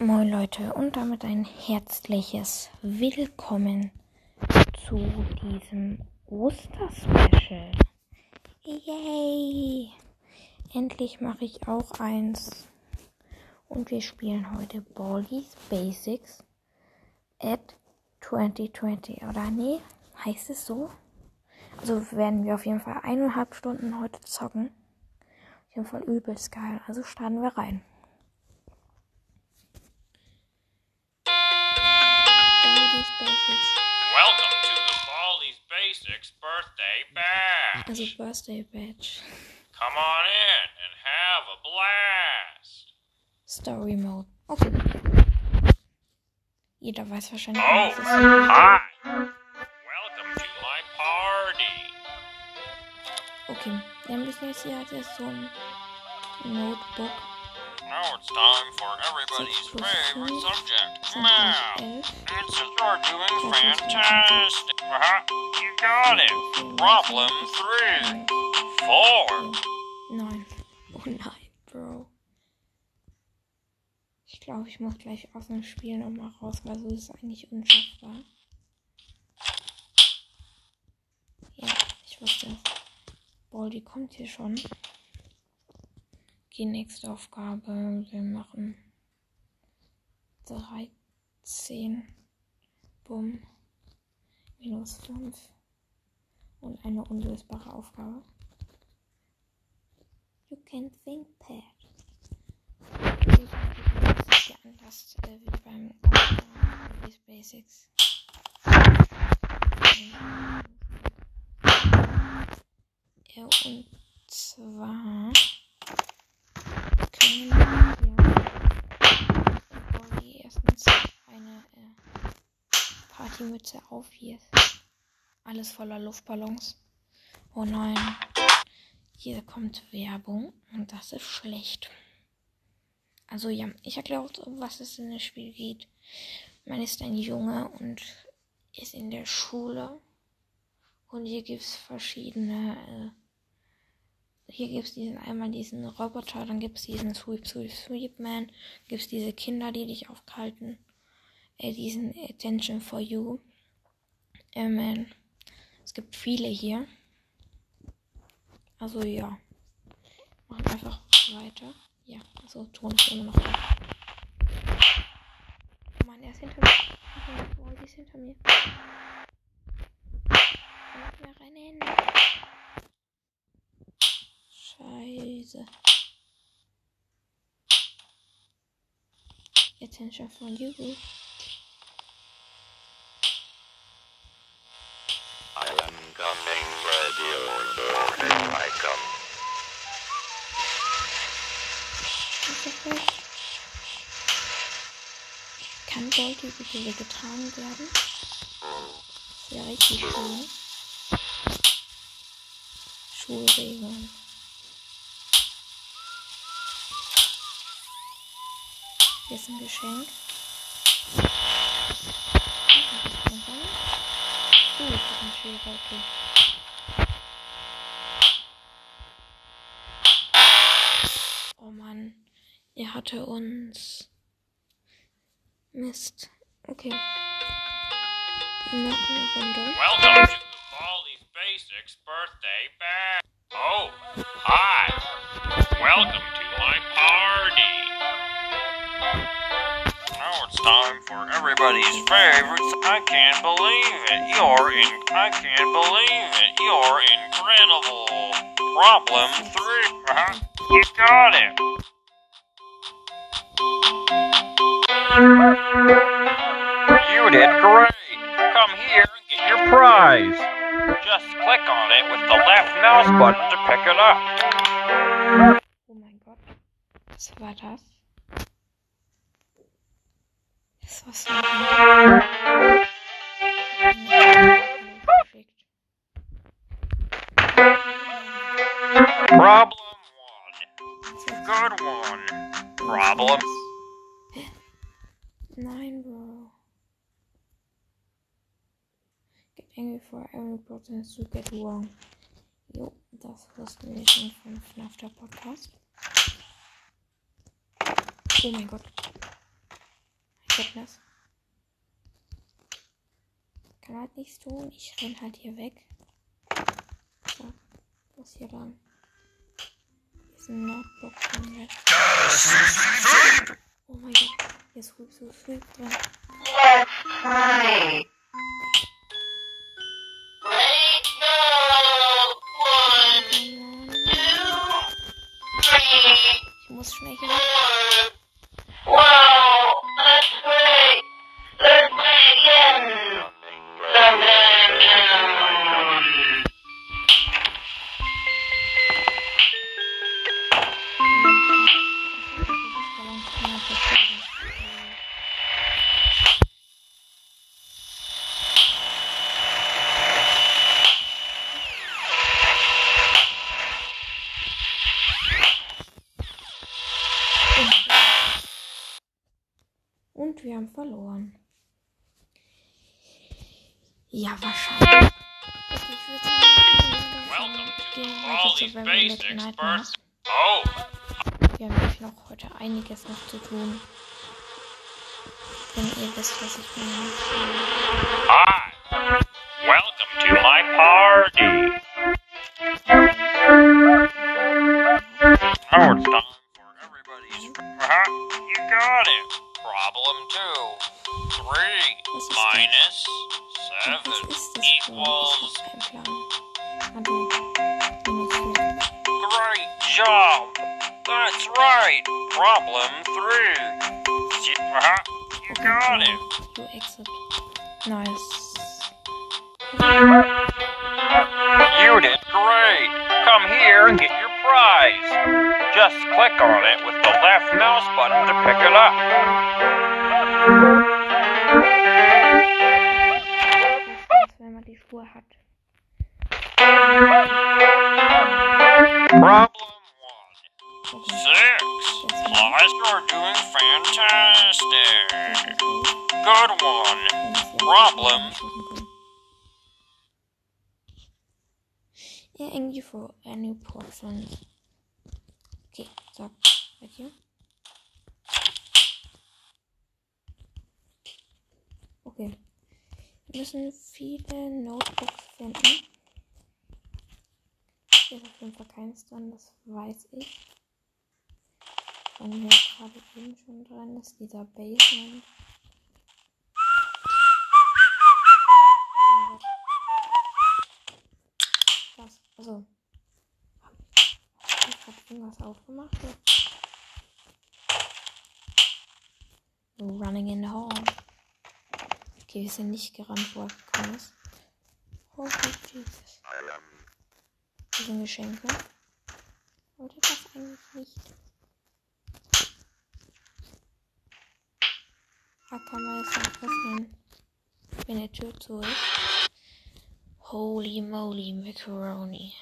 Moin Leute und damit ein herzliches Willkommen zu diesem Osterspecial. Yay! Endlich mache ich auch eins. Und wir spielen heute Baldi's Basics at 2020. Oder nee, heißt es so? Also werden wir auf jeden Fall eineinhalb Stunden heute zocken. Auf jeden Fall übelst geil. Also starten wir rein. Baldi's Basics. Welcome to the Baldi's Basics birthday bash. Also Birthday Badge. Come on in and have a blast. Story Mode. Okay. Jeder weiß wahrscheinlich, Oh, was es ist. hi. Welcome to my party. Okay, wir haben bis jetzt hier hat er so ein Notebook. Now it's time for everybody's favorite subject, math. gleich elf. It says you're doing fantastic. Uh-huh. You got it. Problem three. Four. Nein. Oh nein, Bro. Ich glaube, ich muss gleich aus dem Spiel nochmal raus, weil so ist es eigentlich unschaffbar. Ja, ich wusste es. Baldi kommt hier schon. Die nächste Aufgabe. Wir machen 13. Bumm. Minus 5. Und eine unlösbare Aufgabe. You can think, ist ja anders äh, wie beim Office Basics. Ja, und zwar Partymütze auf. Hier alles voller Luftballons. Oh nein. Hier kommt Werbung und das ist schlecht. Also ja, ich erkläre auch, was es in dem Spiel geht. Man ist ein Junge und ist in der Schule. Und hier gibt es verschiedene. Äh, hier gibt es diesen einmal diesen Roboter, dann gibt es diesen Sweep Sweep Sweep Man, gibt es diese Kinder, die dich aufhalten. Äh, diesen Attention for You. Äh, Man. Es gibt viele hier. Also ja. Machen einfach weiter. Ja, also Ton ist immer noch da. Oh Mann, er ist hinter mir. Oh, die ist hinter mir. Nicht mehr rennen. Scheiße. Attention von you. Baldi bitte hier getragen werden? Das wäre richtig schön. Schulregeln. Hier ist ein Geschenk. Oh, das ist ein Schäfer, okay. Oh Mann, er hatte uns. Mist. Okay. Noch eine Runde. Welcome to the Baldi's Basics birthday bash. Oh, hi. Welcome to my party. Now it's time for everybody's favorites. I can't believe it. You're in. I can't believe it. You're incredible. Problem three. Uh-huh. You got it. You did great. Come here and get your prize. Just click on it with the left mouse button to pick it up. Oh mein Gott. Was war das? Das war so. Problem one. Good one. Problem. Nein, Bro. Get angry for every person you get wrong. Jo, das wussten wir schon vom FNAF der Podcast. Oh mein Gott. Fitness. Kann halt nichts tun. Ich renn halt hier weg. So. Was hier dann? Hier ist ein Notebook von Red. Oh mein Gott. Hier ist Sweep, Sweep, Sweep drin. Ich muss schnell hier verloren. Ja, wahrscheinlich. Okay, ich würde sagen, Welcome to gehen wir all weiter zu Little Nightmares. Burst. Oh, Wir haben nämlich noch heute einiges noch zu tun. Wenn ihr wisst, was ich meine. hi. Welcome to my party. Nice. Any portion. Okay, so, right here. Okay. Wir müssen viele Notebooks finden. Hier ist auf jeden Fall keins dran, das weiß ich. Wenn hier gerade eben schon dran ist, dieser Basement. Was? Also. Irgendwas aufgemacht? Running in the hall. Okay, wir sind nicht gerannt, wo er gekommen ist. Holy Jesus. Hier sind Geschenke. Wollte das eigentlich nicht. Da kann man jetzt noch öffnen, wenn die Tür zu ist. Holy moly, Macaroni.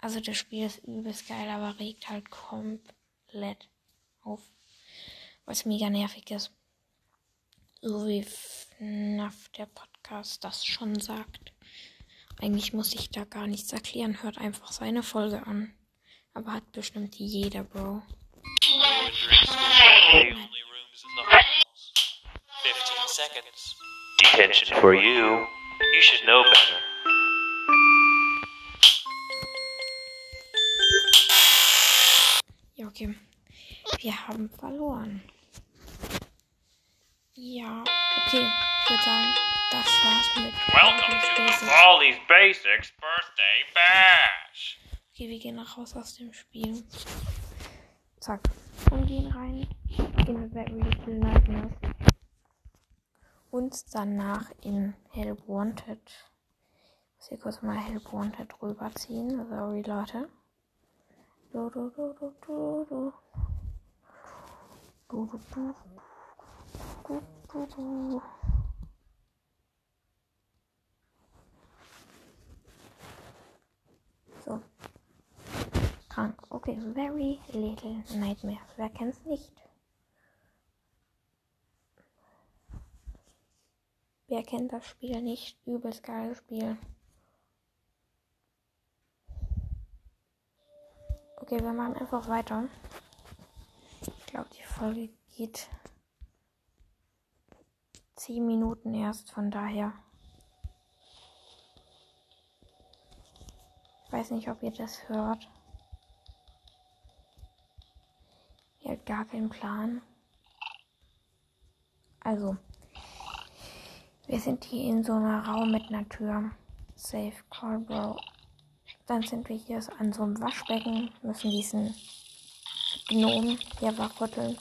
Also das Spiel ist übelst geil, aber regt halt komplett auf. Was mega nervig ist. So wie FNAF der Podcast das schon sagt. Eigentlich muss ich da gar nichts erklären. Hört einfach seine Folge an. Aber hat bestimmt jeder, Bro. The only rooms in the halls. 15 seconds. Detention for you. You should know better. Okay. Wir haben verloren. Ja, okay. Ich würde sagen, das war's mit Welcome to Basics. These Basics Birthday Bash. Okay, wir gehen raus aus dem Spiel. Zack. Und gehen rein in Very Little Nightmares. Und danach in Help Wanted. Ich muss hier kurz mal Help Wanted rüberziehen. Sorry, Leute. So. Krank. Okay, Very Little Nightmares. Wer kennt's nicht? Wer kennt das Spiel nicht? Übelst geiles Spiel. Okay, wir machen einfach weiter. Ich glaube, die Folge geht 10 Minuten erst, von daher. Ich weiß nicht, ob ihr das hört. Ihr habt gar keinen Plan. Also, wir sind hier in so einer Raum mit einer Tür. Safe Call, Bro. Dann sind wir hier an so einem Waschbecken, müssen diesen Gnomen hier wachrütteln.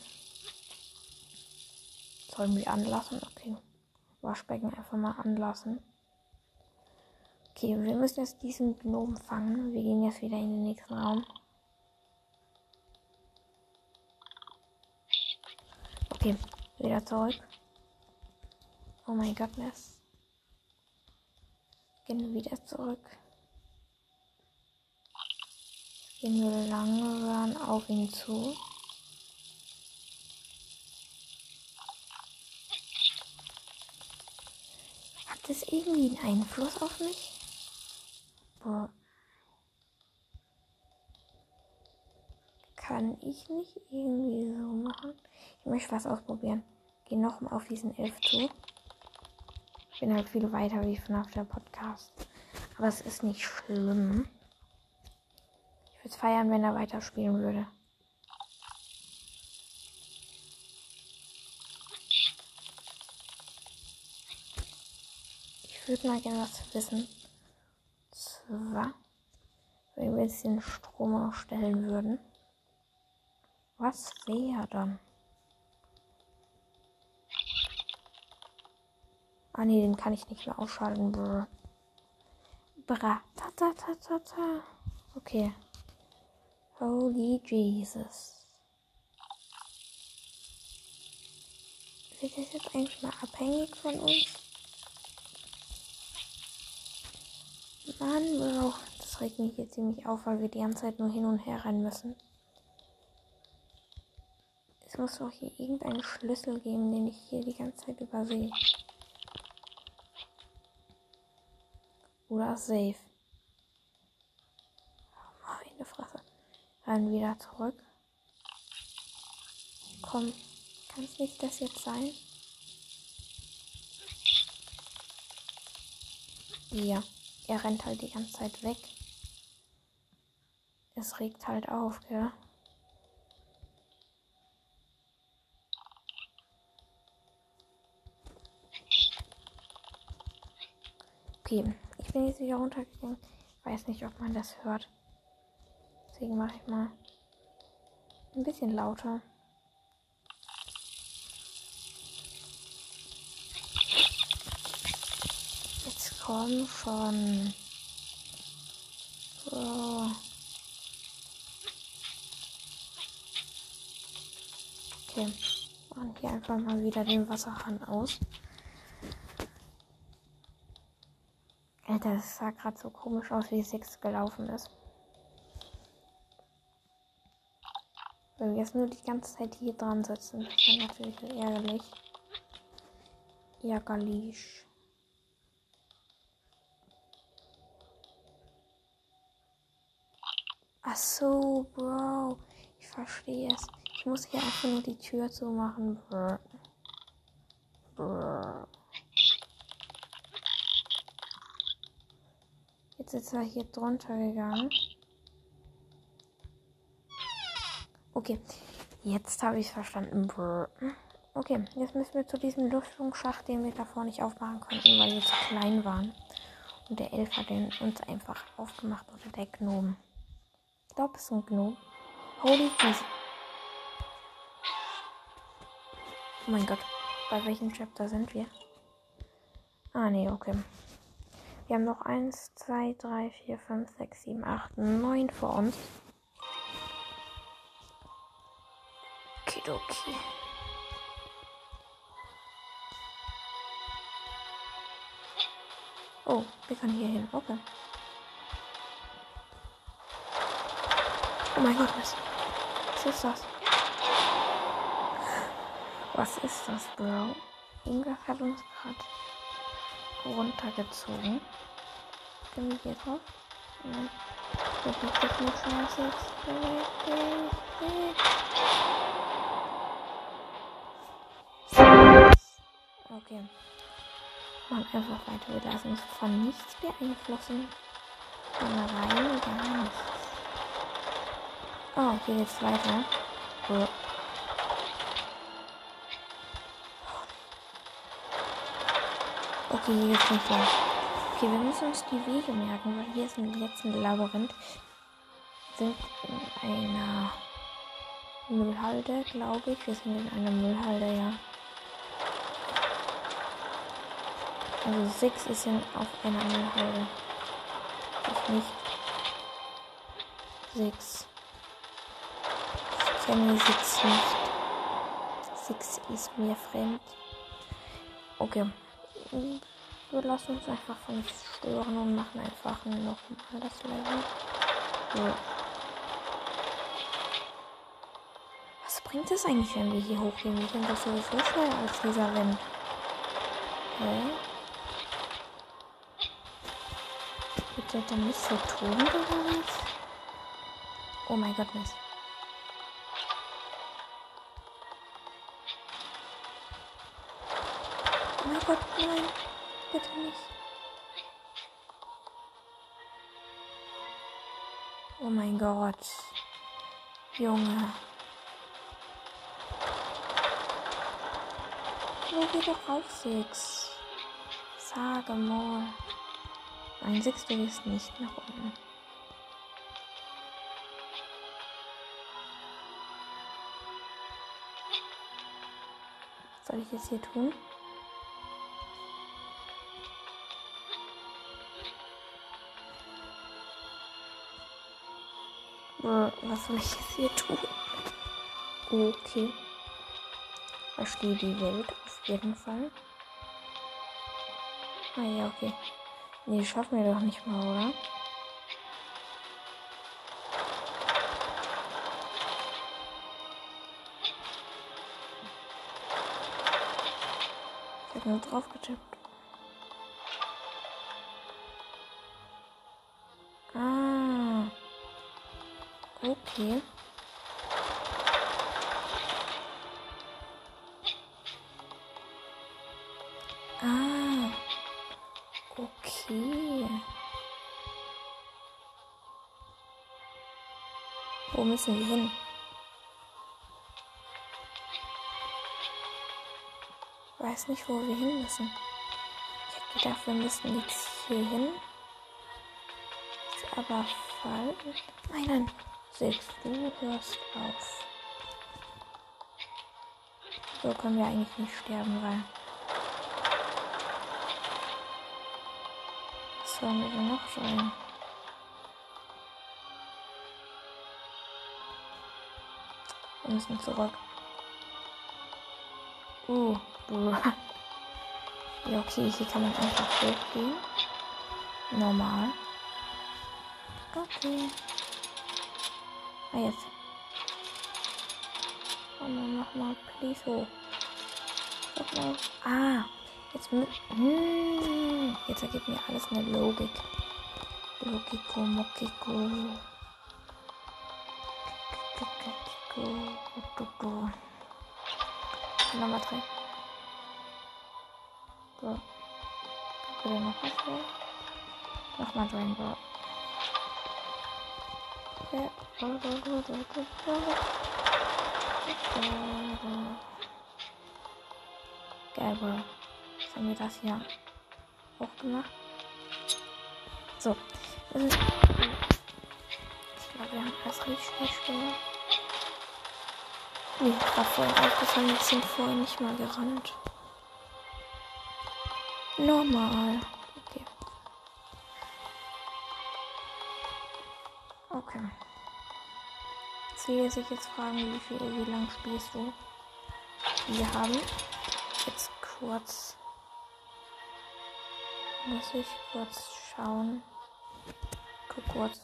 Sollen wir anlassen? Okay. Waschbecken einfach mal anlassen. Okay, wir müssen jetzt diesen Gnomen fangen. Wir gehen jetzt wieder in den nächsten Raum. Okay, wieder zurück. Oh mein Gottness. Gehen wieder zurück. Gehen wir langsam auf ihn zu. Hat das irgendwie einen Einfluss auf mich? Boah. Kann ich nicht irgendwie so machen? Ich möchte was ausprobieren. Geh noch mal auf diesen Elf zu. Ich bin halt viel weiter wie von auf der Podcast. Aber es ist nicht schlimm. Würde es feiern, wenn er weiterspielen würde. Ich würde mal gerne was wissen. Zwar, wenn wir jetzt den Strom ausstellen würden. Was wäre dann? Ah nee, den kann ich nicht mehr ausschalten. Brr. Bra. Ta, ta, ta, ta, ta. Okay. Holy Jesus. Wird das jetzt eigentlich mal abhängig von uns? Mann, Bro. Das regt mich jetzt ziemlich auf, weil wir die ganze Zeit nur hin und her rennen müssen. Es muss doch hier irgendeinen Schlüssel geben, den ich hier die ganze Zeit übersehe. Oder safe. Meine Fresse. Dann wieder zurück. Komm, kann es nicht das jetzt sein? Ja, er rennt halt die ganze Zeit weg. Es regt halt auf, gell? Okay, ich bin jetzt wieder runtergegangen. Ich weiß nicht, ob man das hört. Deswegen mache ich mal ein bisschen lauter. Jetzt komm schon. So. Okay. Machen hier einfach mal wieder den Wasserhahn aus. Alter, das sah gerade so komisch aus, wie Six gelaufen ist. Wenn wir jetzt nur die ganze Zeit hier dran sitzen, das ist natürlich ärgerlich. Ärgerlich. Ach so, Bro. Ich verstehe es. Ich muss hier einfach nur die Tür zumachen, Bro. Bro. Jetzt ist er hier drunter gegangen. Okay, jetzt habe ich verstanden. Brr. Okay, jetzt müssen wir zu diesem Lüftungsschacht, den wir davor nicht aufmachen konnten, weil wir zu klein waren. Und der Elf hat den uns einfach aufgemacht oder der Gnome. Ich glaube, es ist ein Gnome. Holy Jesus. Oh mein Gott. Bei welchem Chapter sind wir? Ah, nee, okay. Wir haben noch 1, 2, 3, 4, 5, 6, 7, 8, 9 vor uns. Okidoki. Oh, wir können hier hin. Okay. Oh mein Gott, was, was ist das? Was ist das, Bro? Irgendwas hat uns gerade runtergezogen. Können wir hier drauf? Nein. Ist das nicht scheiße. Okay. Machen einfach weiter. Wir lassen uns von nichts beeinflussen. Von rein gar nichts. Oh, hier geht's weiter. So. Okay, hier geht's nicht weiter. Okay, wir müssen uns die Wege merken, weil hier ist ein letzten Labyrinth. Wir sind in einer Müllhalde, glaube ich. Wir sind in einer Müllhalde, ja. Also 6 ist in, auf einer Müllhalde. Ich nicht. 6. Ich kenne 6 nicht. 6 ist mir fremd. Okay. Wir lassen uns einfach von nichts stören und machen einfach nochmal das Level. So. Was bringt es eigentlich, wenn wir hier hochgehen? Wir sind doch sowieso schneller als dieser Wind. Hä? Der dann nicht so oder was? Oh mein Gott, Mist. Oh mein Gott, nein. Bitte nicht. Oh mein Gott. Junge. Wo geht doch auf Six? Sage mal. Ein Sechstel ist nicht nach unten. Was soll ich jetzt hier tun? Äh, Was soll ich jetzt hier tun? Okay. Verstehe die Welt auf jeden Fall. Ah ja, okay. Nee, schaffen wir doch nicht mal, oder? Ich habe nur drauf getippt. Ah. Okay. Müssen wir hin? Ich weiß nicht, wo wir hin müssen. Ich hätte gedacht, wir müssen jetzt hier hin. Ist aber falsch. Nein, nein. Sechs, du hörst auf. So können wir eigentlich nicht sterben, weil. Was sollen wir denn noch sein? Wir müssen zurück. Uh. Ja, okay, hier kann man einfach hochgehen. Normal. Okay. Ah, jetzt. Komm mal, mach mal, please hoch. Sag mal. Ah, jetzt. Hm, jetzt ergibt mir alles eine Logik. Logiko, Mokiko. Nummer 3. So. Bitte noch was mehr. Nochmal Drain Ball. Geil, Bro. Jetzt haben wir das hier auch gemacht. So. Das ist ich glaube, wir haben das richtig schwer. Mir ist gerade vorhin aufgefallen, wir sind vorhin nicht mal gerannt. Normal. Okay. Okay. Jetzt will sich jetzt fragen, wie viel, wie lang spielst du? Wir haben jetzt kurz. Muss ich kurz schauen. Guck kurz.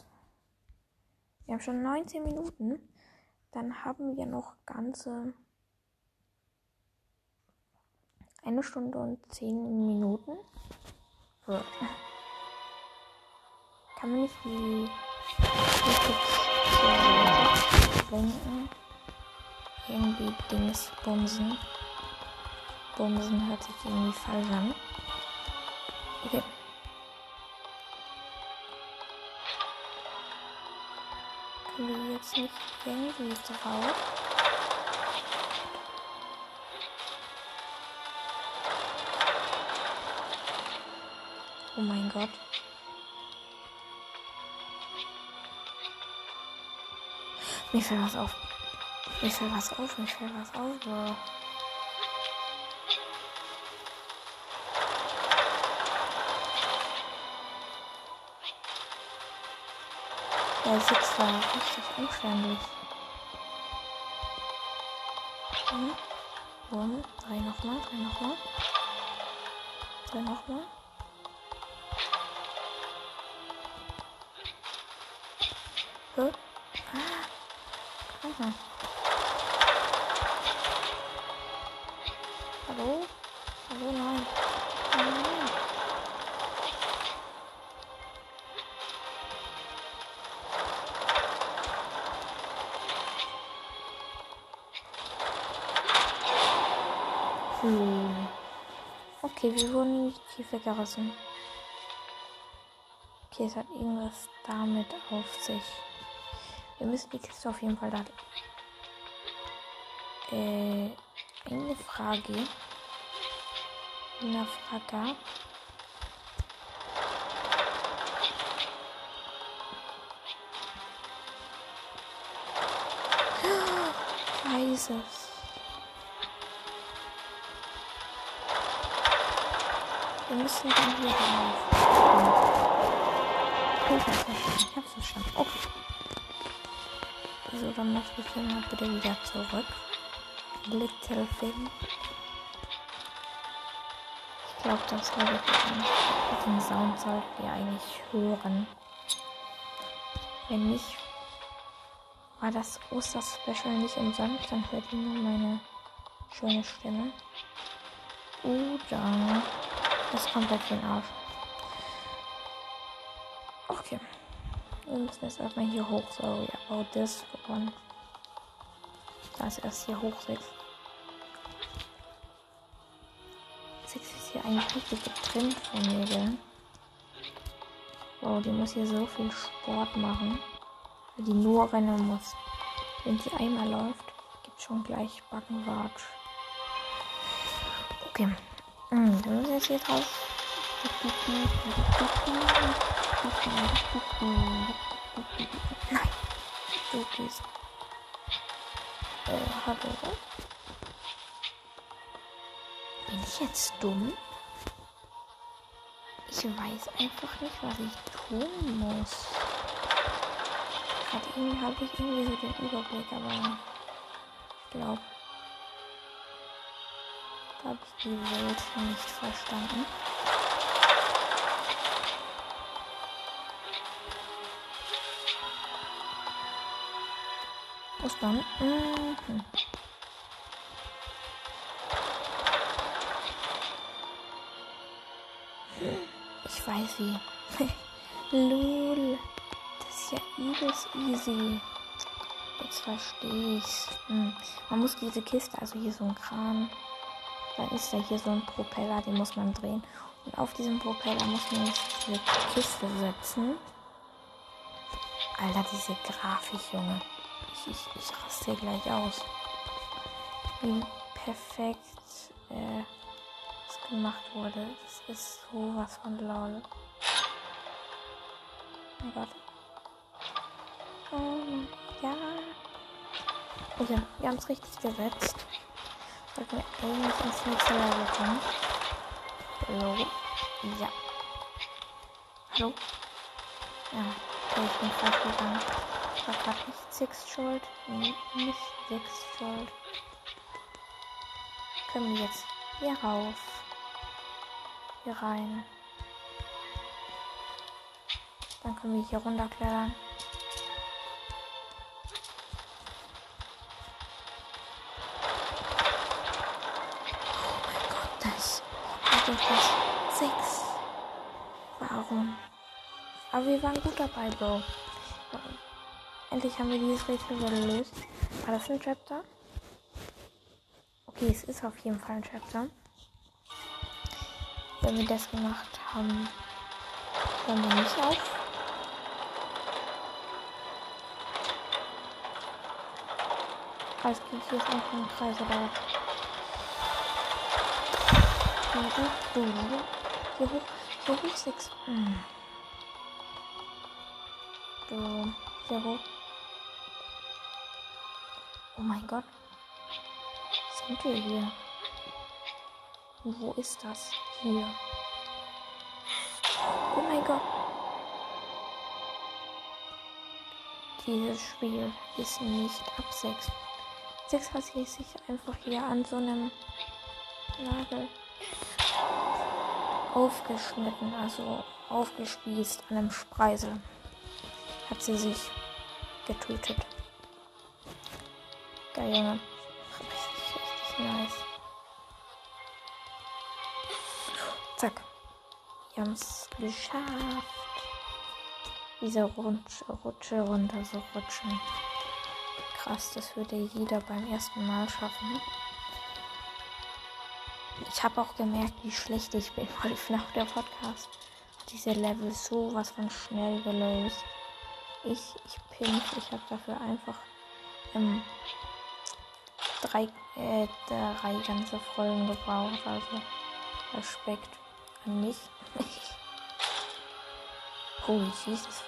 Wir haben schon 19 Minuten. Dann haben wir noch ganze eine Stunde und 10 Minuten. So. Kann man nicht die lenken? Irgendwie Dings bumsen. Bumsen hört sich irgendwie falsch an. Okay. Können wir jetzt nicht irgendwie drauf? Oh mein Gott. Mir fällt was auf. Mir fällt was auf, mir fällt was auf, Bro. Der Sitz war richtig umständlich. Mhm. Und drei nochmal, drei nochmal. Drei nochmal. Hä? Ah. Aha. Wurden nicht tief weggerissen. Okay, es hat irgendwas damit auf sich. Wir müssen die Kiste auf jeden Fall da. Äh, eine Frage. Eine Frage. Ich Wir müssen dann hier rauf. Ich hab's verstanden. Ich. Okay. So, dann mach ich hier mal bitte wieder zurück. Little Thing. Ich glaube, das solltet ihr den Sound solltet ihr eigentlich hören. Wenn nicht, war das Osterspecial nicht umsonst, dann hört ihr nur meine schöne Stimme. Oder das komplett für den Arsch. Okay. Wir müssen jetzt erstmal hier hoch. Sorry about this one. Da ist erst hier hoch 6. 6 ist hier eigentlich richtig getrimmt von Nägeln. Wow, die muss hier so viel Sport machen. Weil die nur rennen muss. Wenn die einmal läuft, gibt schon gleich Backenwatsch. Okay. Hm, müssen wir jetzt hier drauf. Nein. Du gehst. Äh, hallo? Bin ich jetzt dumm? Ich weiß einfach nicht, was ich tun muss. Gerade irgendwie habe ich irgendwie so den Überblick, aber ich glaube, da habe die Welt nicht verstanden. Was dann? Mhm. Ich weiß wie. Lul. Das ist ja übelst easy. Jetzt verstehe ich's. Hm. Man muss diese Kiste, also hier so ein Kran. Dann ist da hier so ein Propeller, den muss man drehen. Und auf diesem Propeller muss man jetzt diese Kiste setzen. Alter, diese Grafik, Junge. Ich, ich, ich raste gleich aus. Wie perfekt äh, das gemacht wurde. Das ist sowas von lol. Oh Gott. Ähm, ja. Okay, wir haben es richtig gesetzt. Sollten wir eigentlich ins nächste Level kommen. Hallo? Ja. Hallo? Ja, okay, ich bin falsch gegangen. Ich war gerade nicht Six schuld. Nee, nicht Six schuld. Können wir jetzt hier rauf. Hier rein. Dann können wir hier runterklettern. Das ist sechs. Warum? Aber wir waren gut dabei, Bro. Endlich haben wir dieses Rätsel gelöst. War das ein Chapter? Okay, es ist auf jeden Fall ein Chapter. Wenn wir das gemacht haben, hören wir nicht auf. Alles geht hier ist einfach ein Kreis, oder hoch, hier hoch, hier hoch, sechs. Hm. So, hier hoch. Oh mein Gott. Sind wir hier? Wo ist das? Hier. Oh mein Gott. Dieses Spiel ist nicht ab 6. 6 hat sich einfach hier an so einem Nagel aufgeschnitten, also aufgespießt an einem Spreisel. Hat sie sich getötet. Geil, Junge. Richtig, richtig nice. Zack. Wir haben es geschafft. Diese Rutsche, Rutsche runter so rutschen. Krass, das würde jeder beim ersten Mal schaffen. Ich habe auch gemerkt, wie schlecht ich bin, weil ich nach der Podcast diese Level so was von schnell gelöst. Ich, ich Pimpf, ich habe dafür einfach ähm, drei, äh, drei ganze Folgen gebraucht. Also Respekt an mich. Holy Jesus.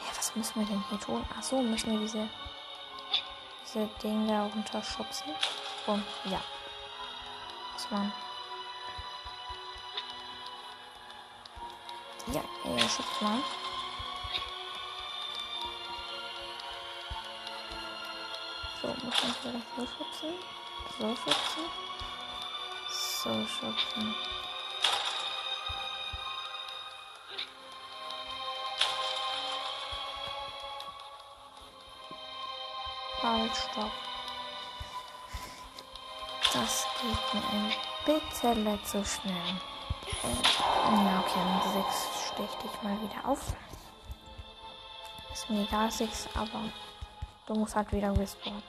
Ja, was müssen wir denn hier tun? Achso, müssen wir diese, diese Dinge da runterschubsen? Und ja. Muss man. Ja, äh, schubst mal. So, muss man vielleicht so schubsen. So schubsen. So schubsen. Halt, stopp. Das geht mir ein bisschen zu schnell. Äh, ja, okay, mit 6 stech dich mal wieder auf. Ist mir egal, 6, aber du musst halt wieder respawnen.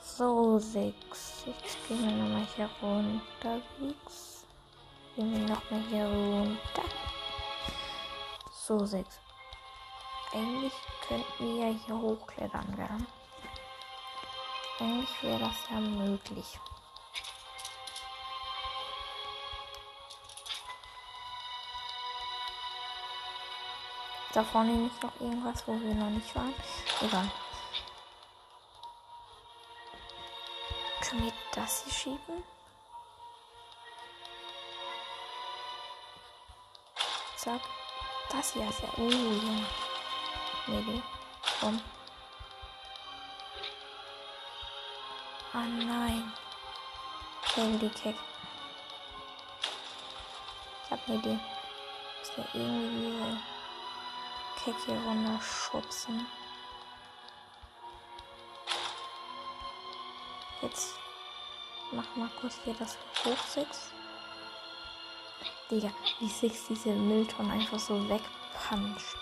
So, 6. Jetzt gehen wir nochmal hier runter, 6. Gehen wir nochmal hier runter. So, 6. Eigentlich könnten wir ja hier hochklettern, gell? Eigentlich wäre das ja möglich. Da vorne ist noch irgendwas, wo wir noch nicht waren. Egal. Können wir das hier schieben? Zack. Das hier ist ja. Oh, ja. Maybe. Komm. Oh nein. Holy Kick. Ich hab eine Idee. Muss ja irgendwie Kick hier runter schubsen. Jetzt mach mal kurz hier das hoch 6. Digga, wie Six diese Mülltonne einfach so wegpuncht.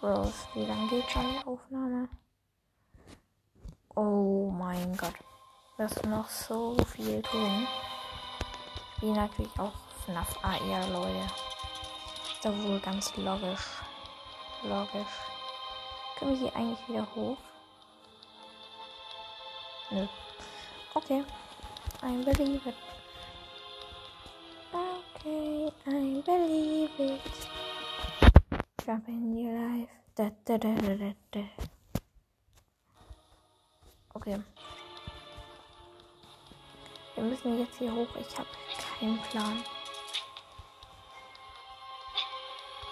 Bros, wie lange geht schon die Aufnahme? Oh mein Gott. Wir müssen noch so viel tun. Wie natürlich auch FNAF AR, Leute. Ist da wohl ganz logisch. Logisch. Können wir hier eigentlich wieder hoch? Nö. Okay. I believe it. Okay, I believe it. Jump in your life. Da, da, da, da, da. Okay. Wir müssen jetzt hier hoch. Ich habe keinen Plan.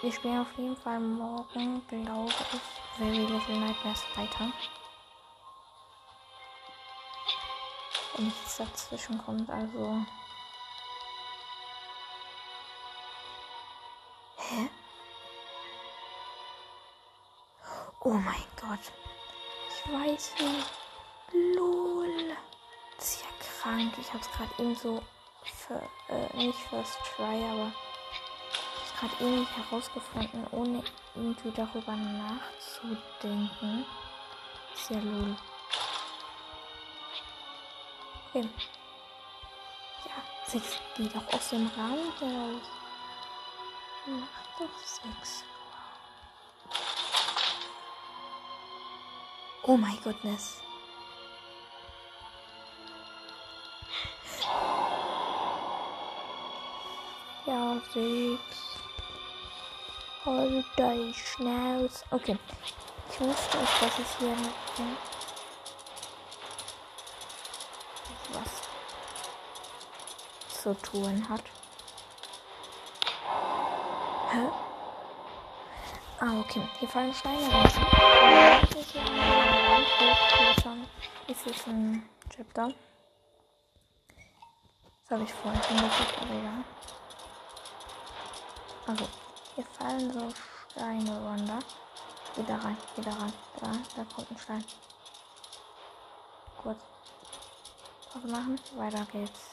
Wir spielen auf jeden Fall morgen, glaube ich, Very Little Nightmares weiter. Wenn nichts dazwischen kommt, also. Oh mein Gott. Ich weiß wie. Lol. Das ist ja krank. Ich hab's gerade eben so. Für, äh, nicht First Try, aber. Ich gerade irgendwie herausgefunden, ohne irgendwie darüber nachzudenken. Ist ja lol. Okay. Ja, 6 geht auch aus dem Rahmen heraus. Macht doch 6. Oh my goodness. Ja, 6. Halt dein Schnauz. Okay. Ich wusste nicht, dass es hier noch was zu tun hat. Hä? Ah, okay. Hier fallen Steine raus. Ist es ein Chapter? Das habe ich vorhin schon gesagt, aber ja. Also, hier fallen so Steine runter. Wieder rein, wieder rein. Da, da kommt ein Stein. Kurz. Pause machen. Weiter geht's.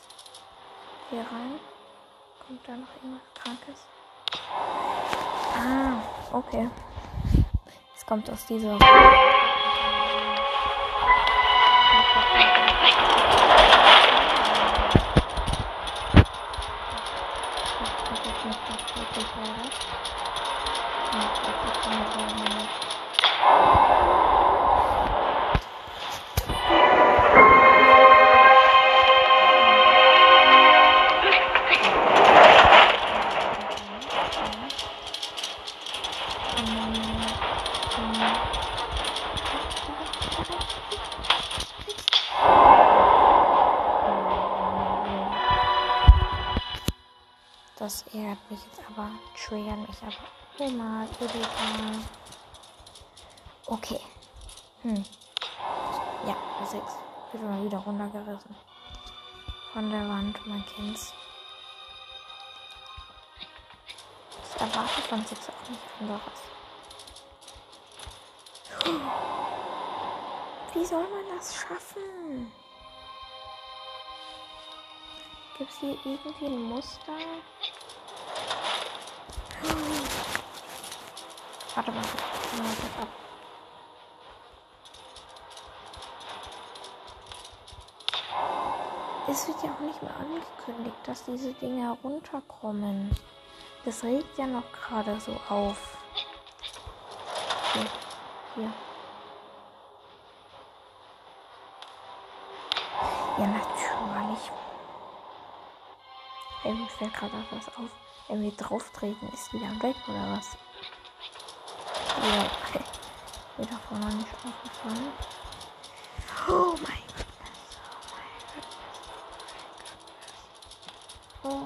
Hier rein. Kommt da noch irgendwas Krankes? Ah, okay. Es kommt aus dieser. Das ärgert mich jetzt aber, triggert mich aber immer illegal. Okay. Hm. Ja, sechs. Wird mal wieder runtergerissen. Von der Wand, man kennt's. Das erwartet von sechs auch nicht anderes. Wie soll man das schaffen? Gibt es hier irgendwie ein Muster? Warte mal, das ab. Es wird ja auch nicht mehr angekündigt, dass diese Dinge herunterkommen. Das regt ja noch gerade so auf. Hier. Hier. Ja, natürlich. Ey, mir fällt gerade was auf. Wenn wir drauf treten, ist die dann weg oder was? Ja, okay. Mir davon noch nicht aufgefallen. Oh mein Gott. Oh.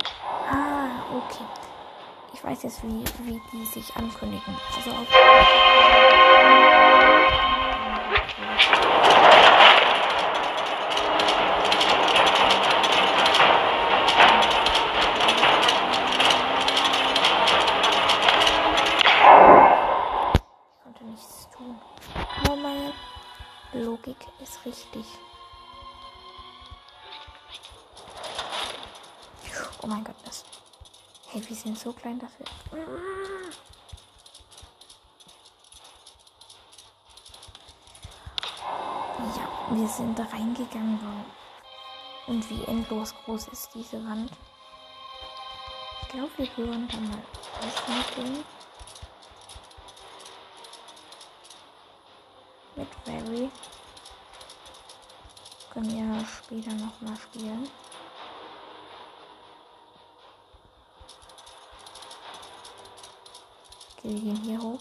Ah, okay. Ich weiß jetzt, wie, wie die sich ankündigen. Also auf. Klein, wir. Ja, wir sind da reingegangen. Und wie endlos groß ist diese Wand? Ich glaube, wir hören da mal dem. Mit Barry. Können wir später nochmal spielen. Gehen hier hoch.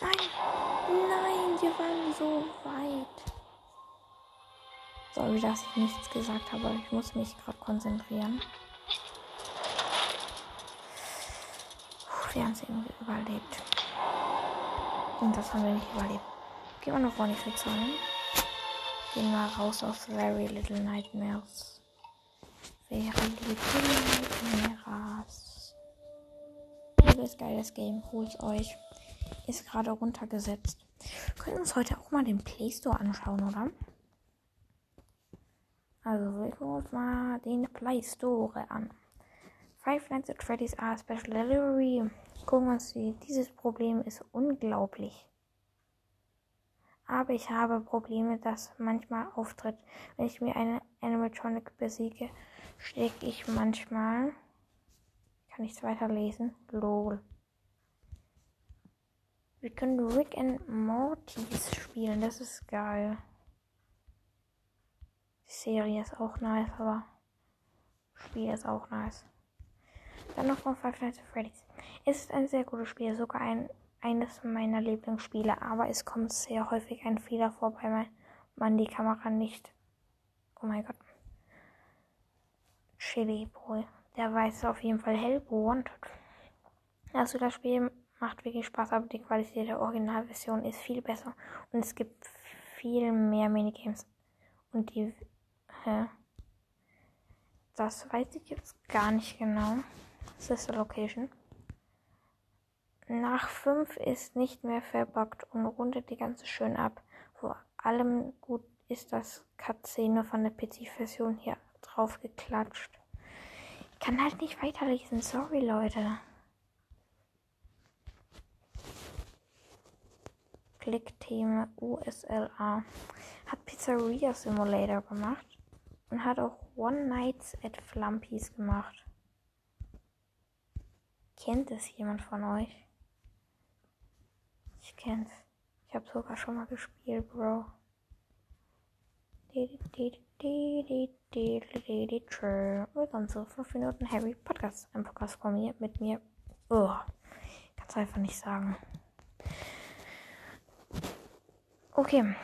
Nein, nein, wir waren so weit. Sorry, dass ich nichts gesagt habe, ich muss mich gerade konzentrieren. Wir haben es irgendwie überlebt. Und das haben wir nicht überlebt. Gehen wir vorne, ich würde sagen. Gehen wir raus aus Very Little Nightmares. Very Little Nightmares. Liebes geiles Game, holt's euch. Ist gerade runtergesetzt. Wir können uns heute auch mal den Play Store anschauen, oder? Also, wir gucken uns mal den Play Store an. Five Nights at Freddy's are Special Delivery. Gucken wir uns die. Dieses Problem ist unglaublich. Aber ich habe Probleme, das manchmal auftritt. Wenn ich mir eine Animatronic besiege, stecke ich manchmal. Kann ich es weiterlesen? Lol. Wir können Rick and Mortys spielen. Das ist geil. Die Serie ist auch nice, aber Spiel ist auch nice. Dann noch von Five Nights at Freddy's. Es ist ein sehr gutes Spiel, sogar ein, eines meiner Lieblingsspiele, aber es kommt sehr häufig ein Fehler vor, weil man, die Kamera nicht. Oh mein Gott. Chili Boy. Der weiß auf jeden Fall hell wanted. Also das Spiel macht wirklich Spaß, aber die Qualität der Originalversion ist viel besser und es gibt viel mehr Minigames. Und die. Hä? Das weiß ich jetzt gar nicht genau. Sister Location. Nach 5 ist nicht mehr verbuggt und rundet die ganze schön ab. Vor allem gut ist das Cutscene von der PC-Version hier drauf geklatscht. Ich kann halt nicht weiterlesen, sorry Leute. Klickthema USLA. Hat Pizzeria Simulator gemacht und hat auch One Nights at Flumpy's gemacht. Kennt es jemand von euch? Ich kenn's. Ich habe sogar schon mal gespielt, Bro. Willkommen zu 5 Minuten Harry Podcast. Ein Podcast von mir, mit mir. Oh, kann's einfach nicht sagen. Okay,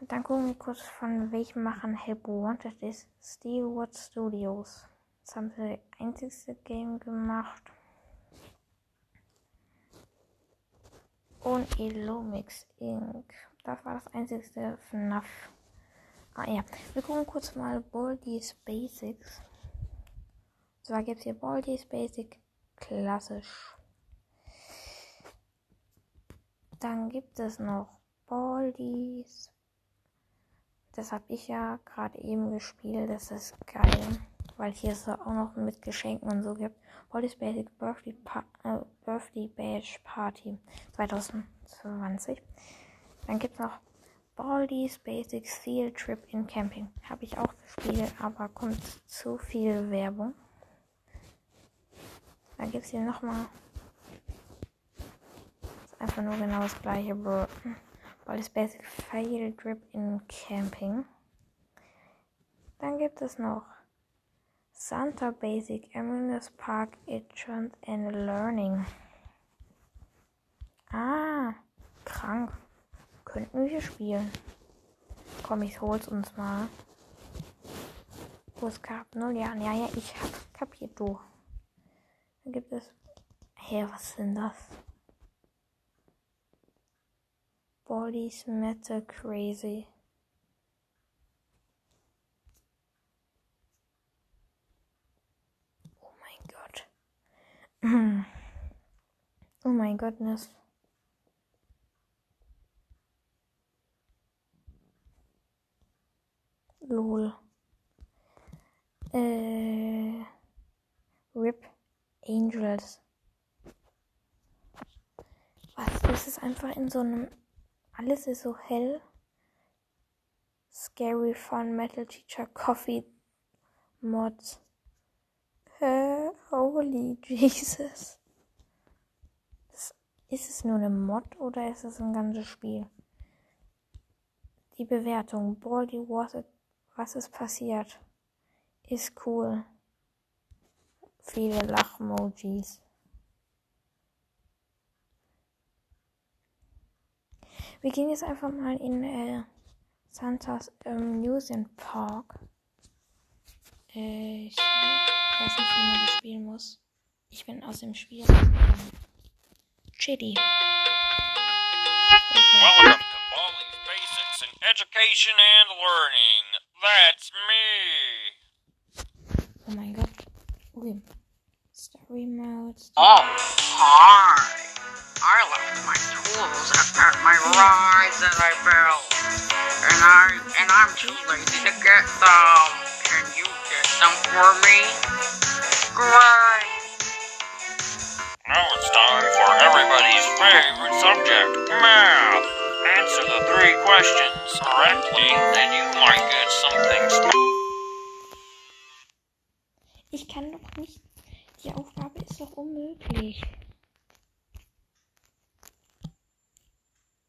dann gucken wir kurz von welchem Machern Help Wanted ist. Steelwood Studios. Das haben sie das einzigste Game gemacht. Und Illumix Inc. Das war das einzigste FNAF. Ah ja, wir gucken kurz mal Baldi's Basics. Und zwar gibt es hier Baldi's Basic klassisch. Dann gibt es noch Baldi's. Das habe ich ja gerade eben gespielt. Das ist geil. Weil hier es auch noch mit Geschenken und so gibt. Baldi's Basic Birthday, pa äh, Birthday Badge Party 2020. Dann gibt es noch Baldi's Basic Field Trip in Camping. Habe ich auch gespielt, aber kommt zu viel Werbung. Dann gibt es hier nochmal. Ist einfach nur genau das gleiche. Baldi's Basic Field Trip in Camping. Dann gibt es noch Santa Basic Amusements Park Entrance and Learning. Ah, krank. Könnten wir spielen. Komm, ich hol's uns mal. Wo es gab null ja, ja, ja, ich hab kapiert, du. Dann gibt es. Hä, hey, was sind das? Bodies Matter Crazy. Oh mein Gott. Oh mein Gottness. Lol. Äh. Rip Angels. Was? Das ist einfach in so einem. Alles ist so hell. Scary Fun Metal Teacher Coffee Mods. Hä? Holy Jesus. Ist es nur eine Mod oder ist es ein ganzes Spiel? Die Bewertung. Baldy was ist passiert? Ist cool. Viele Lachmojis. Wir gehen jetzt einfach mal in äh, Santas ähm, Amusement Park. Äh, ich weiß nicht, wie man das spielen muss. Ich bin aus dem Spiel. Chitty. Okay. Welcome to Baldi's Basics in Education and Learning. That's me. Oh mein Gott. Okay. Story Mode. Oh, hi. I left my tools at, at my ride that I built, and I and I'm too lazy to get them. Can you get them for me? Great. Now it's time for everybody's favorite subject, math. Answer the three questions correctly, and you might get something special. Ich kann doch nicht. Die Aufgabe ist doch unmöglich.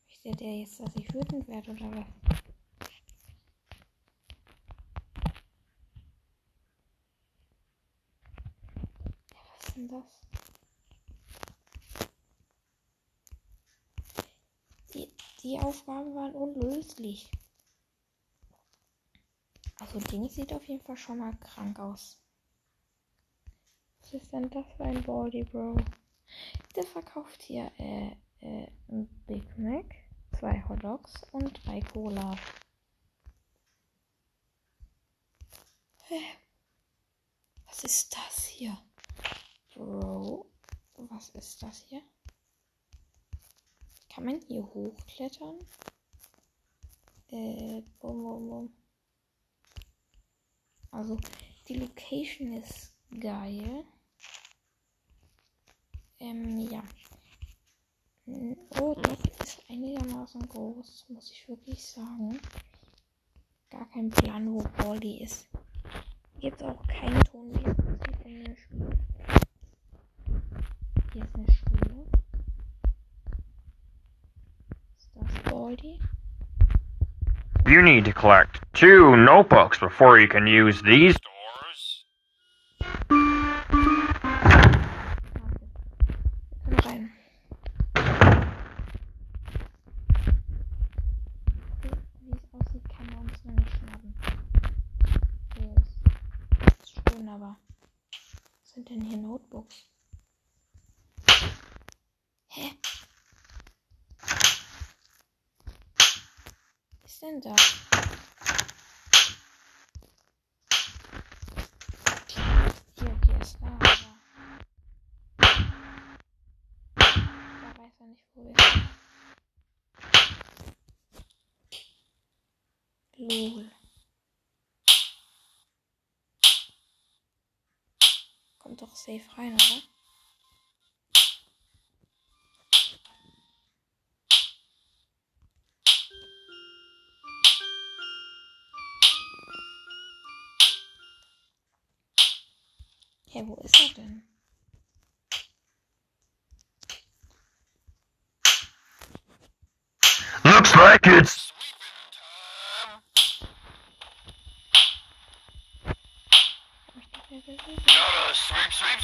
Wisst ihr jetzt, dass ich wütend werde oder was? Denn das? Die, die Aufgaben waren unlöslich. Also Ding sieht auf jeden Fall schon mal krank aus. Was ist denn das für ein Body, Bro? Der verkauft hier äh, äh, ein Big Mac, zwei Hot Dogs und drei Cola. Was ist das hier? Bro, was ist das hier? Kann man hier hochklettern? Äh, bum, bum, bum. Also, die Location ist geil. Ähm, ja. Oh, das ist einigermaßen groß, muss ich wirklich sagen. Gar kein Plan, wo Baldi ist. Gibt auch keinen Ton, wie es in der Schule. You need to collect two notebooks before you can use these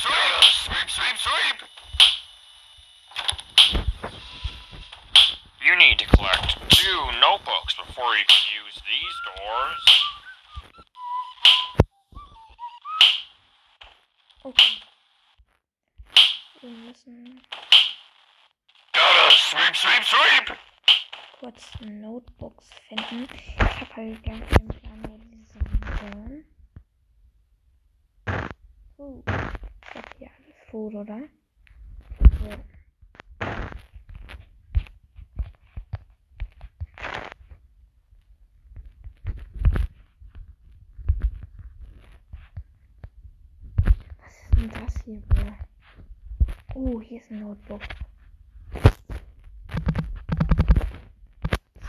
sweep, sweep, sweep! You need to collect two notebooks before you can use these doors. Okay. Wir müssen Gotta sweep, sweep, sweep! kurz Notebooks finden. Ich habe halt gar keinen Plan, wo die sein sollen. Oh, Food, oder? So. Was ist denn das hier, Bro? Oh, hier ist ein Notebook.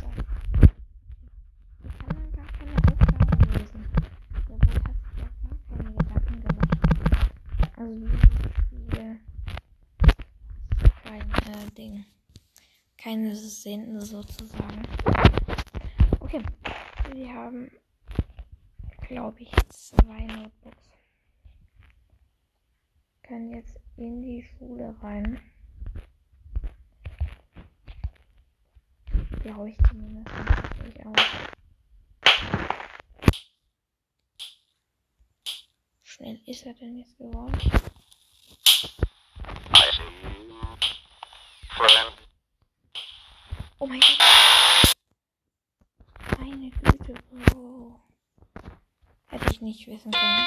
So. Hier kann man gar keine Aufgaben lösen. Der Bot hat sich ja gar keine Gedanken gemacht. Also wie viele kein äh, Ding. Keine Sinn sozusagen. Okay. Wir haben, glaube ich, zwei Notebooks. Können jetzt in die Schule rein. Glaube ich zumindest. Ich auch. Schnell ist er denn jetzt geworden? nicht wissen können.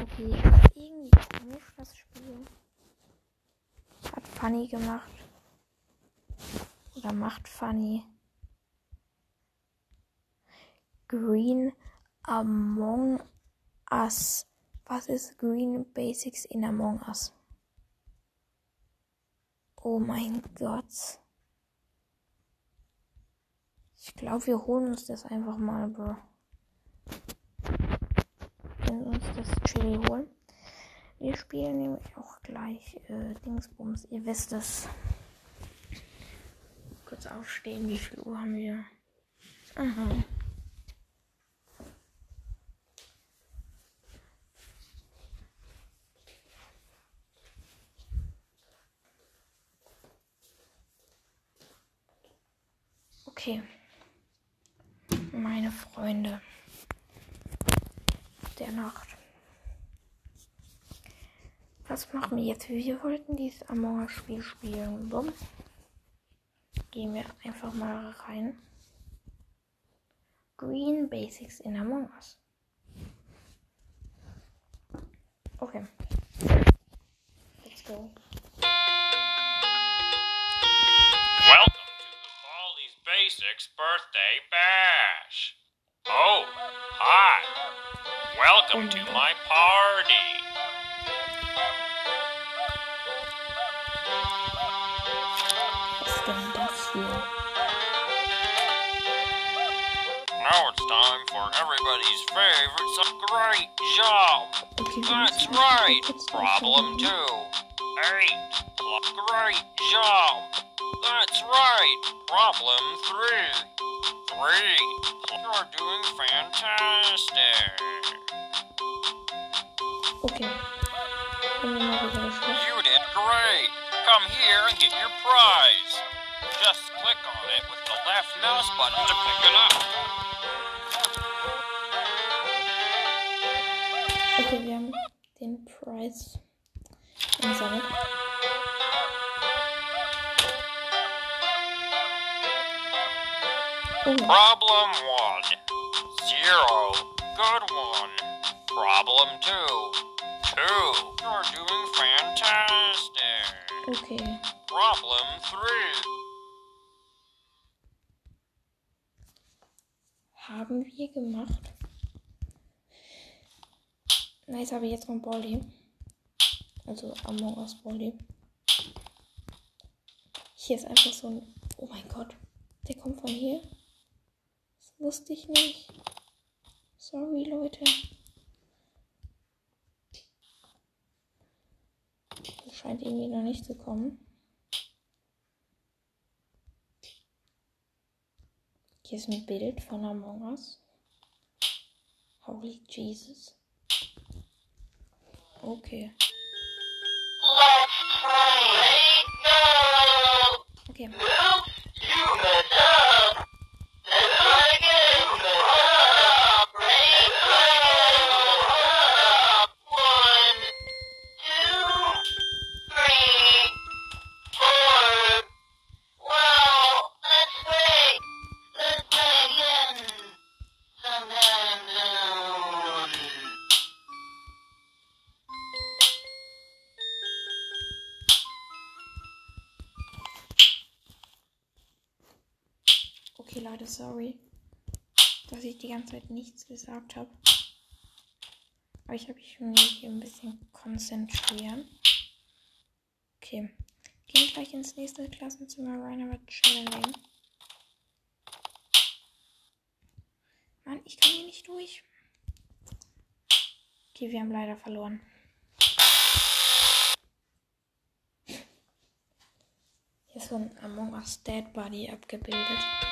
Okay, irgendwie komisch das Spiel. Hat Funny gemacht. Oder macht Funny. Green Among Us. Was ist Green Basics in Among Us? Oh mein Gott. Ich glaube, wir holen uns das einfach mal, Bro. Wir uns das Chili holen. Wir spielen nämlich auch gleich äh, Dingsbums. Ihr wisst es. Kurz aufstehen. Wie viel Uhr haben wir? Aha. Okay. Meine Freunde der Nacht. Was machen wir jetzt? Wir wollten dieses Among Us Spiel spielen. Bumm. Gehen wir einfach mal rein. Green Basics in Among Us. Okay. Let's go. 26th birthday bash. Oh, hi. Welcome to my party. Stand us here. Now it's time for everybody's favorite. Some great job. Okay, That's right. Problem two. Eight. Great job. That's right. Problem three. Three. You're doing fantastic. Okay. Können wir mal wieder Schluss? You did great. Come here and get your prize. Just click on it with the left mouse button to pick it up. Okay, wir haben den Price eingesammelt. Oh, Problem one. Zero. Good one. Problem two. Two. You're doing fantastic. okay. Problem three. Haben wir gemacht. Nice, habe ich jetzt noch Baldi. Also Among Us Baldi. Hier ist einfach so ein. Oh mein Gott. Der kommt von hier. Wusste ich nicht. Sorry, Leute. Das scheint irgendwie noch nicht zu kommen. Hier ist ein Bild von Among Us. Holy Jesus. Okay. Okay. Leute, sorry, dass ich die ganze Zeit nichts gesagt habe. Aber ich habe mich hier ein bisschen konzentrieren. Okay. Gehen gleich ins nächste Klassenzimmer rein, aber chillen. Mann, ich kann hier nicht durch. Okay, wir haben leider verloren. Hier ist so ein Among Us Dead Body abgebildet.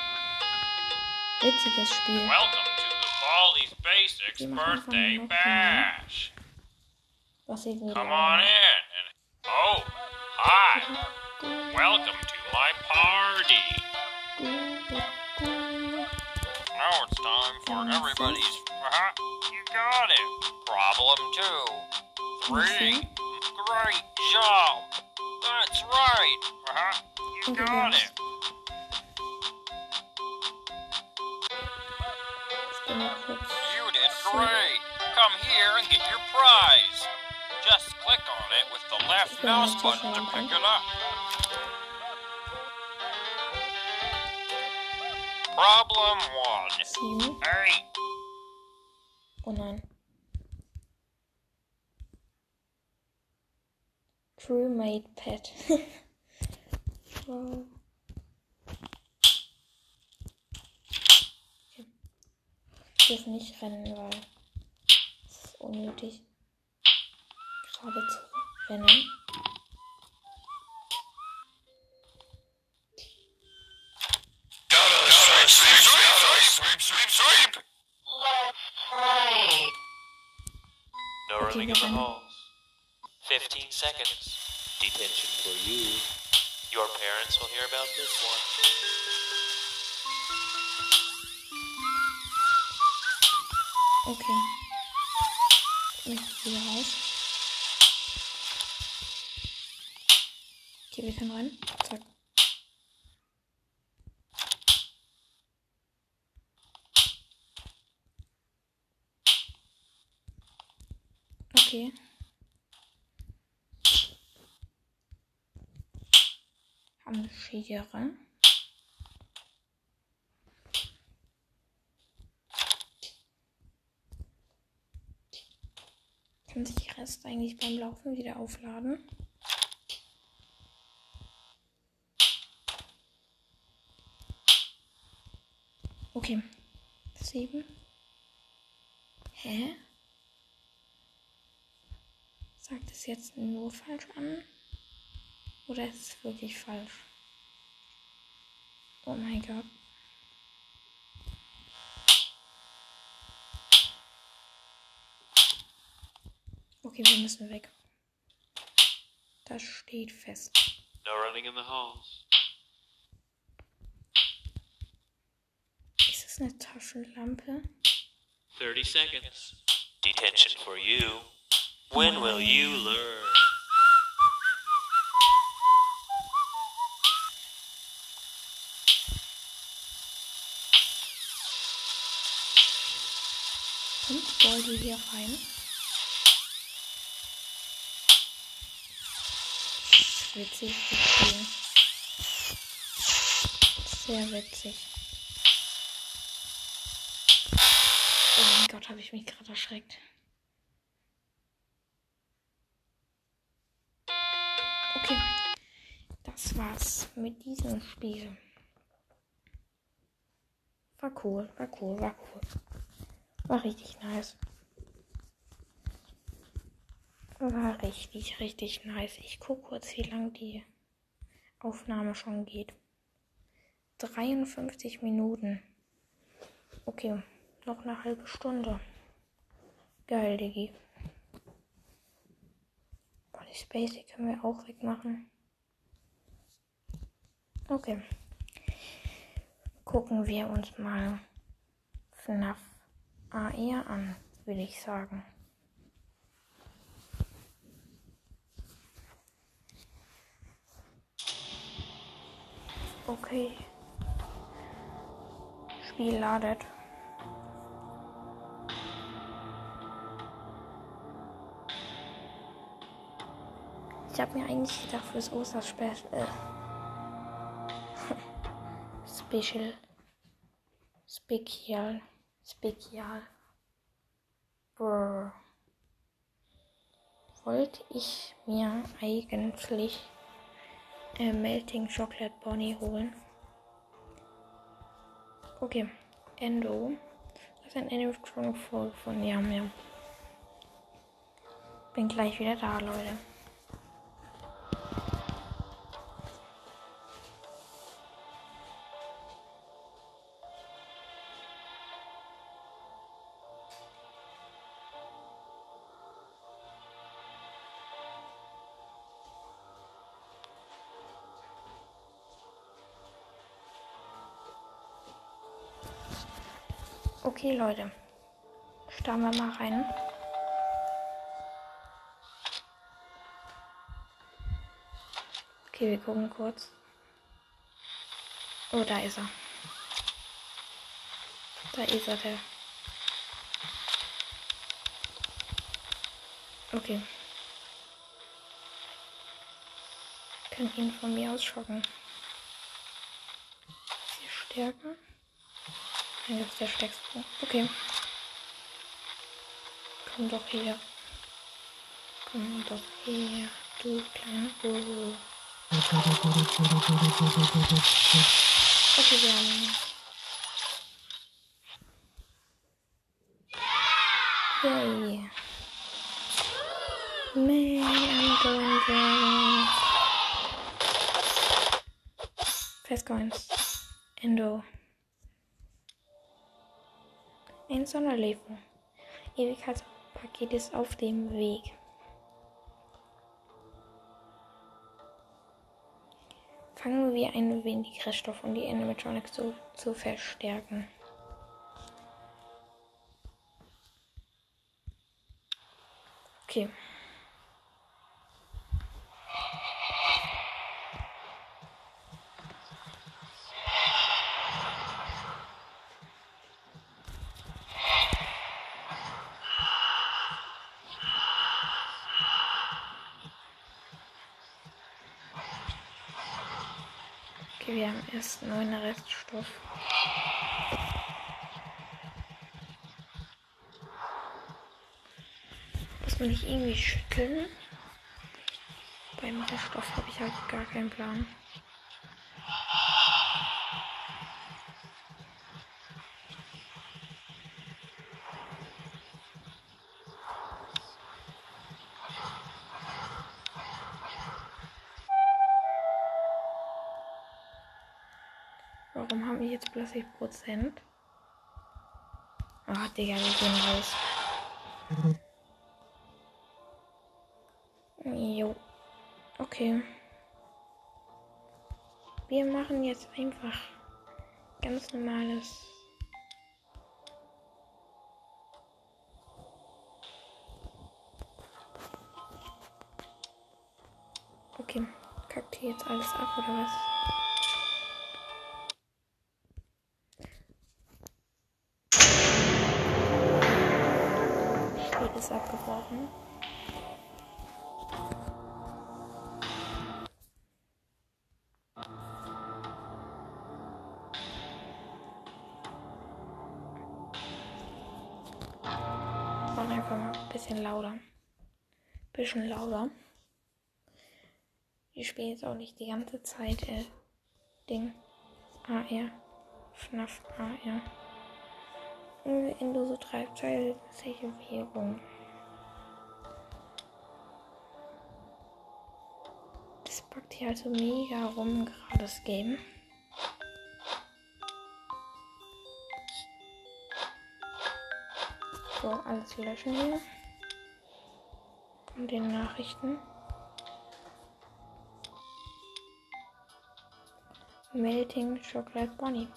Witziges Spiel. Welcome to the Baldi's Basics birthday einfach noch mal. bash. Was irgendwie Come on in and oh, hi. Welcome to my party. Now it's time for everybody's. Uh-huh, you got it. Problem two. Three. Great job. That's right. Uh-huh, you got it. Come here and get your prize. Just click on it with the left mouse button to pick it up. Problem one. Sieben. Hey, Oh nein. Crewmate Pet. wow. Okay. Ich nicht rennen, weil unnötig. Gerade zu rennen. No running in the halls. 15 seconds. Detention for you. Your parents will hear about this one. Okay. Ich wieder raus. Okay, wir können rein. Zack. Okay. Haben Schere. Rest eigentlich beim Laufen wieder aufladen? Okay. Sieben. Hä? Sagt es jetzt nur falsch an? Oder ist es wirklich falsch? Oh mein Gott. Okay, wir müssen weg. Das steht fest. No running in the halls. Ist es eine Taschenlampe? 30 seconds. Detention for you. When will you learn? Kommt Baldi hier rein? Das ist witzig zu spielen. Sehr witzig. Oh mein Gott, habe ich mich gerade erschreckt. Okay, das war's mit diesem Spiel. War cool, war cool, war cool. War richtig nice. War richtig, richtig nice. Ich gucke kurz, wie lang die Aufnahme schon geht. 53 Minuten. Okay, noch eine halbe Stunde. Geil, Diggi. Body Spacey können wir auch wegmachen. Okay. Gucken wir uns mal FNAF AR an, würde ich sagen. Okay. Spiel ladet. Ich habe mir eigentlich gedacht fürs Osterspecial. Äh, Special. Spezial. Spezial. Brr. Wollte ich mir eigentlich äh, Melting Chocolate Bonnie holen. Okay. Endo. Das ist ein Animatronic von Yam Yam. Bin gleich wieder da, Leute. Okay, Leute. Starten wir mal rein. Okay, wir gucken kurz. Oh, da ist er. Da ist er, der. Okay. Kann ihn von mir aus schocken. Vier Stärke. Ist der stärkste. Okay. Komm doch her. Komm doch her, du kleiner Bube. Okay, wir haben. Yay. Man, I'm going down. Fast Coins. Endo. Ein Sonderleben. Ewigkeitspaket ist auf dem Weg. Fangen wir ein wenig Reststoff, um die Animatronics zu, zu verstärken. Okay. Okay, wir haben erst neun Reststoff. Muss man nicht irgendwie schütteln? Beim Reststoff habe ich halt gar keinen Plan. Prozent? Ah, Digga, wir gehen raus. Jo. Okay. Wir machen jetzt einfach ganz normales. Okay, kackt hier jetzt alles ab oder was? Abgebrochen. Machen einfach mal ein bisschen lauter. Bisschen lauter. Wir spielen jetzt auch nicht die ganze Zeit äh, Ding. AR. FNAF AR. Endlose treibzeitliche Währung. Hier also mega rum, gerade das Game. So, alles löschen hier. Und den Nachrichten. Melting Chocolate Bonnie.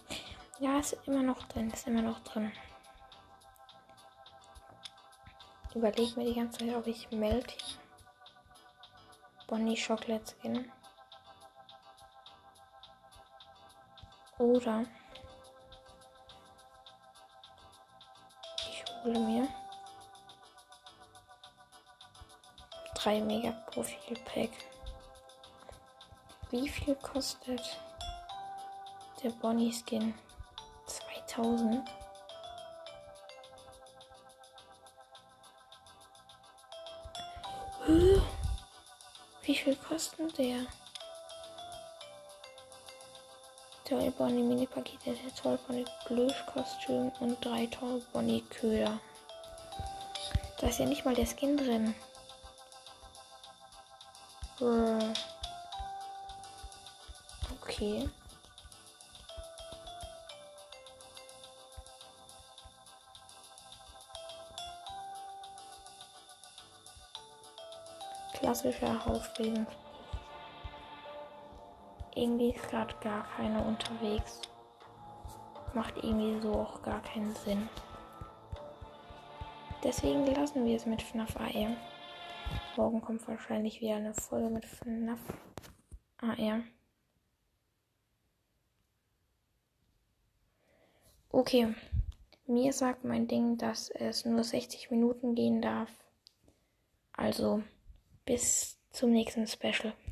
Ja, ist immer noch drin, ist immer noch drin. Überlege mir die ganze Zeit, ob ich Melting Bonnie Chocolate Skin oder ich hole mir drei Mega Profil Pack. Wie viel kostet der Bonnie Skin? 2000. Hä? Wie viel kostet der? Toy Bonnie Mini Pakete, der Toy Bonnie Plüschkostüm und drei Toy Bonnie Köder. Da ist ja nicht mal der Skin drin. Brr. Okay. Klassischer Hausfriedensbruch. Irgendwie ist gerade gar keine unterwegs. Macht irgendwie so auch gar keinen Sinn. Deswegen lassen wir es mit FNAF AR. Morgen kommt wahrscheinlich wieder eine Folge mit FNAF AR. Okay. Mir sagt mein Ding, dass es nur 60 Minuten gehen darf. Also bis zum nächsten Special.